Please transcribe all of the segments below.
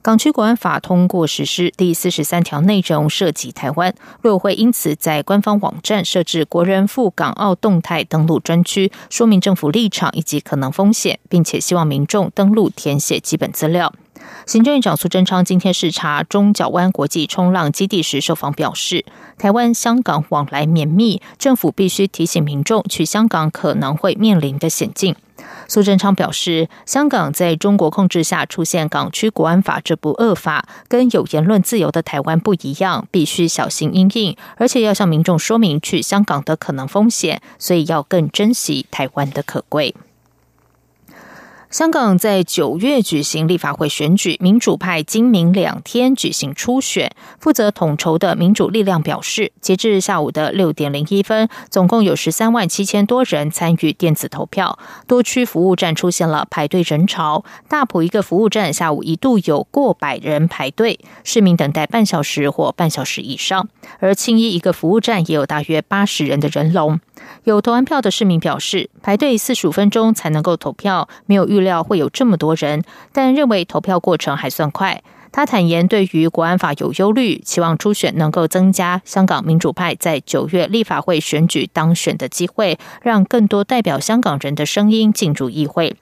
港区国安法通过实施，第四十三条内容涉及台湾，陆委会因此在官方网站设置国人赴港澳动态登录专区，说明政府立场以及可能风险，并且希望民众登录填写基本资料。行政院长苏贞昌今天视察中角湾国际冲浪基地时受访表示，台湾香港往来绵密，政府必须提醒民众去香港可能会面临的险境。苏贞昌表示，香港在中国控制下出现港区国安法这部恶法，跟有言论自由的台湾不一样，必须小心应应，而且要向民众说明去香港的可能风险，所以要更珍惜台湾的可贵。香港在九月举行立法会选举，民主派今明两天举行初选。负责统筹的民主力量表示，截至下午的六点零一分，总共有十三万七千多人参与电子投票。多区服务站出现了排队人潮，大埔一个服务站下午一度有过百人排队，市民等待半小时或半小时以上。而青衣一个服务站也有大约八十人的人龙。有投完票的市民表示，排队四十五分钟才能够投票，没有预预料会有这么多人，但认为投票过程还算快。他坦言，对于国安法有忧虑，期望初选能够增加香港民主派在九月立法会选举当选的机会，让更多代表香港人的声音进入议会。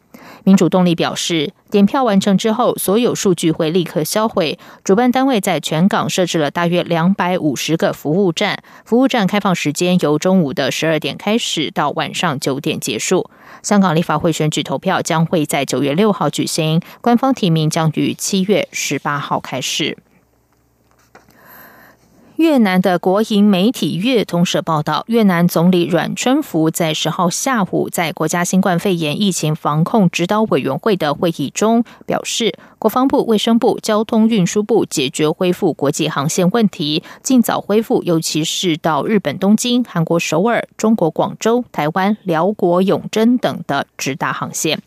民主动力表示，点票完成之后，所有数据会立刻销毁。主办单位在全港设置了大约两百五十个服务站，服务站开放时间由中午的十二点开始到晚上九点结束。香港立法会选举投票将会在九月六号举行，官方提名将于七月十八号开始。越南的国营媒体越通社报道，越南总理阮春福在十号下午在国家新冠肺炎疫情防控指导委员会的会议中表示，国防部、卫生部、交通运输部解决恢复国际航线问题，尽早恢复，尤其是到日本东京、韩国首尔、中国广州、台湾、辽国永贞等的直达航线。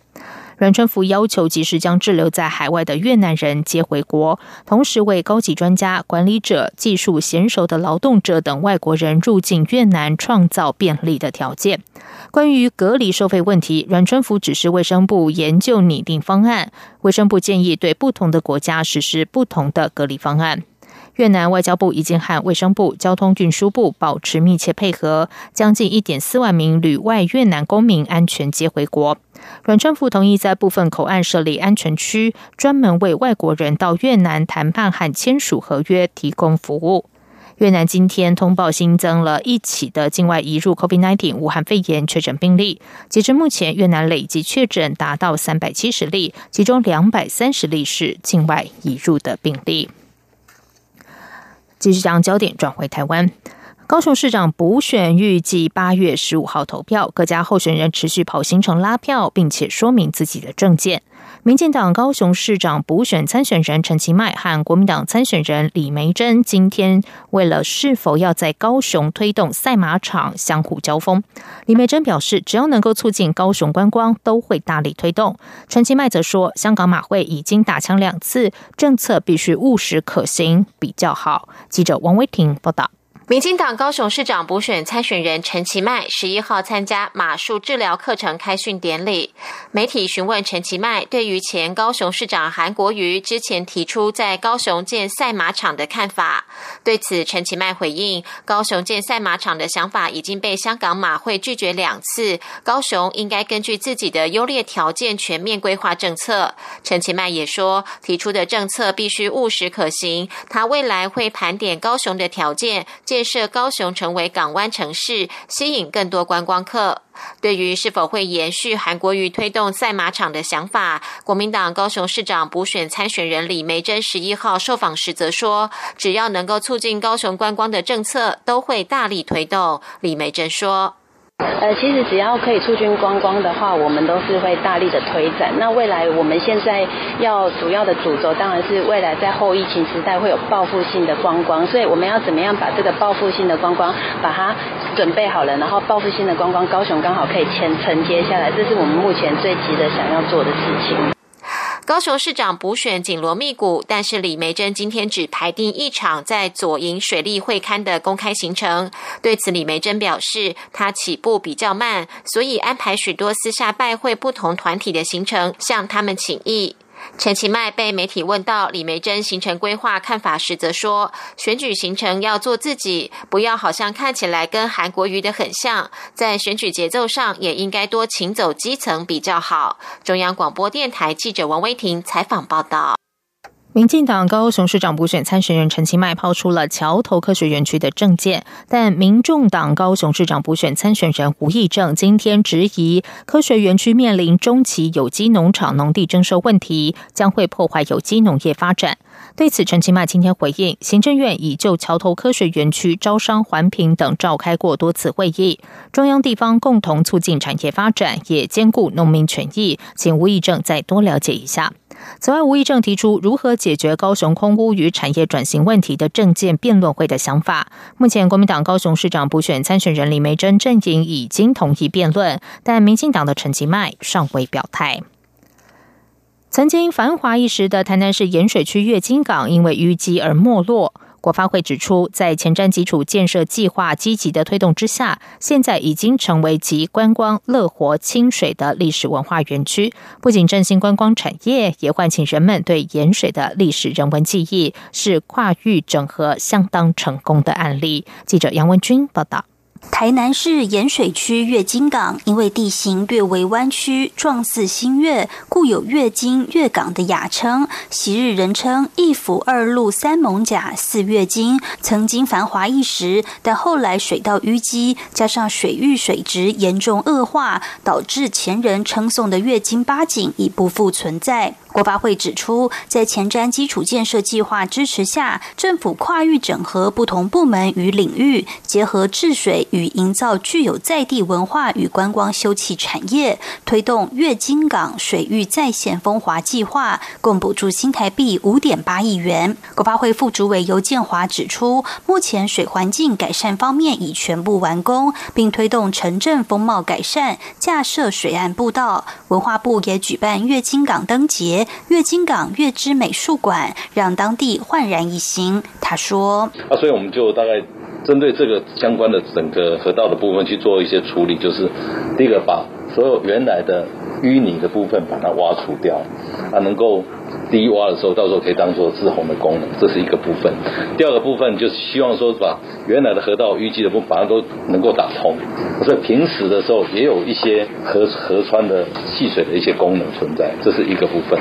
阮春福要求及时将滞留在海外的越南人接回国，同时为高级专家、管理者、技术娴熟的劳动者等外国人入境越南创造便利的条件。关于隔离收费问题，阮春福指示卫生部研究拟定方案。卫生部建议对不同的国家实施不同的隔离方案。越南外交部已经和卫生部、交通运输部保持密切配合，将近一点四万名旅外越南公民安全接回国。阮春福同意在部分口岸设立安全区，专门为外国人到越南谈判和签署合约提供服务。越南今天通报新增了一起的境外移入 COVID-19 武汉肺炎确诊病例，截至目前，越南累计确诊达到三百七十例，其中两百三十例是境外移入的病例。继续将焦点转回台湾，高雄市长补选预计八月十五号投票，各家候选人持续跑行程拉票，并且说明自己的政见。民进党高雄市长补选参选人陈其迈和国民党参选人李梅珍今天为了是否要在高雄推动赛马场相互交锋。李梅珍表示，只要能够促进高雄观光，都会大力推动。陈其迈则说，香港马会已经打枪两次，政策必须务实可行比较好。记者王威婷报道。民进党高雄市长补选参选人陈其迈十一号参加马术治疗课程开训典礼。媒体询问陈其迈对于前高雄市长韩国瑜之前提出在高雄建赛马场的看法，对此陈其迈回应：高雄建赛马场的想法已经被香港马会拒绝两次，高雄应该根据自己的优劣条件全面规划政策。陈其迈也说，提出的政策必须务实可行，他未来会盘点高雄的条件。建建设高雄成为港湾城市，吸引更多观光客。对于是否会延续韩国瑜推动赛马场的想法，国民党高雄市长补选参选人李梅珍十一号受访时则说：“只要能够促进高雄观光的政策，都会大力推动。”李梅珍说。呃，其实只要可以促进观光的话，我们都是会大力的推展。那未来我们现在要主要的主轴，当然是未来在后疫情时代会有报复性的观光，所以我们要怎么样把这个报复性的观光把它准备好了，然后报复性的观光高雄刚好可以承承接下来，这是我们目前最急的想要做的事情。高雄市长补选紧锣密鼓，但是李梅珍今天只排定一场在左营水利会刊的公开行程。对此，李梅珍表示，她起步比较慢，所以安排许多私下拜会不同团体的行程，向他们请意。陈其迈被媒体问到李梅珍行程规划看法时，则说：“选举行程要做自己，不要好像看起来跟韩国瑜的很像。在选举节奏上，也应该多请走基层比较好。”中央广播电台记者王威婷采访报道。民进党高雄市长补选参选人陈其迈抛出了桥头科学园区的政见，但民众党高雄市长补选参选人吴益政今天质疑科学园区面临中期有机农场农地征收问题，将会破坏有机农业发展。对此，陈其迈今天回应，行政院已就桥头科学园区招商环评等召开过多次会议，中央地方共同促进产业发展，也兼顾农民权益，请吴益政再多了解一下。此外，吴益政提出如何解决高雄空屋与产业转型问题的政见辩论会的想法。目前，国民党高雄市长补选参选人李梅珍阵营已经同意辩论，但民进党的陈其迈尚未表态。曾经繁华一时的台南市盐水区月金港，因为淤积而没落。国发会指出，在前瞻基础建设计划积极的推动之下，现在已经成为集观光、乐活、清水的历史文化园区。不仅振兴观光产业，也唤起人们对盐水的历史人文记忆，是跨域整合相当成功的案例。记者杨文君报道。台南市盐水区月金港，因为地形略为弯曲，状似新月，故有月金月港的雅称。昔日人称一府二路三艋甲四月金，曾经繁华一时，但后来水道淤积，加上水域水质严重恶化，导致前人称颂的月金八景已不复存在。国发会指出，在前瞻基础建设计划支持下，政府跨域整合不同部门与领域，结合治水与营造具有在地文化与观光休憩产业，推动月金港水域再现风华计划，共补助新台币五点八亿元。国发会副主委尤建华指出，目前水环境改善方面已全部完工，并推动城镇风貌改善，架设水岸步道。文化部也举办月金港灯节。月金港月之美术馆让当地焕然一新。他说：“啊，所以我们就大概针对这个相关的整个河道的部分去做一些处理，就是第一个把所有原来的淤泥的部分把它挖除掉，啊，能够。”第一挖的时候，到时候可以当做治洪的功能，这是一个部分。第二个部分就是希望说把原来的河道淤积的部分，把它都能够打通。所以平时的时候也有一些河河川的戏水的一些功能存在，这是一个部分。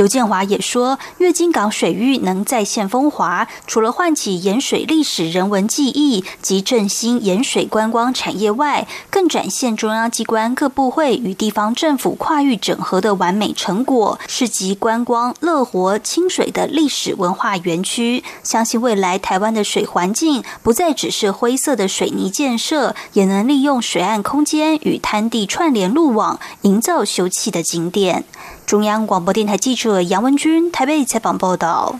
刘建华也说，月经港水域能再现风华，除了唤起盐水历史人文记忆及振兴盐水观光产业外，更展现中央机关各部会与地方政府跨域整合的完美成果，是集观光、乐活、清水的历史文化园区。相信未来台湾的水环境不再只是灰色的水泥建设，也能利用水岸空间与滩地串联路网，营造休憩的景点。中央广播电台记者杨文君台北采访报道。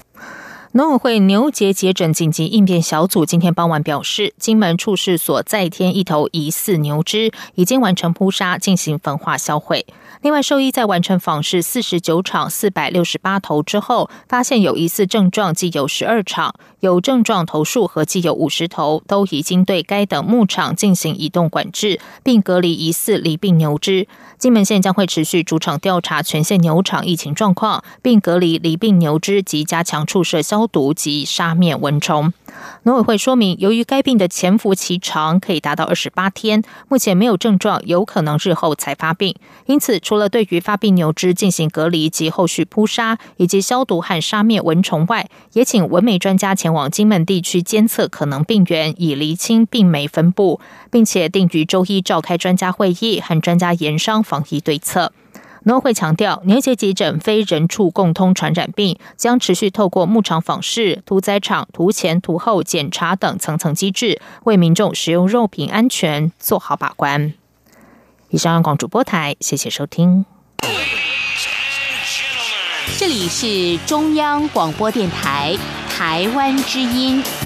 农委会牛结节诊紧急应变小组今天傍晚表示，金门处事所再添一头疑似牛只，已经完成扑杀，进行焚化销毁。另外，兽医在完成访视四十九场四百六十八头之后，发现有疑似症状，既有十二场有症状头数合计有五十头，都已经对该等牧场进行移动管制，并隔离疑似离病牛只。金门县将会持续主场调查全县牛场疫情状况，并隔离离病牛只及加强注射消消毒及杀灭蚊虫。农委会说明，由于该病的潜伏期长，可以达到二十八天，目前没有症状，有可能日后才发病。因此，除了对于发病牛只进行隔离及后续扑杀以及消毒和杀灭蚊虫外，也请文媒专家前往金门地区监测可能病源，以厘清病媒分布，并且定于周一召开专家会议和专家研商防疫对策。农会强调，年节急诊非人畜共通传染病，将持续透过牧场访视、屠宰场屠前、屠后检查等层层机制，为民众食用肉品安全做好把关。以上，央广主播台，谢谢收听。这里是中央广播电台台湾之音。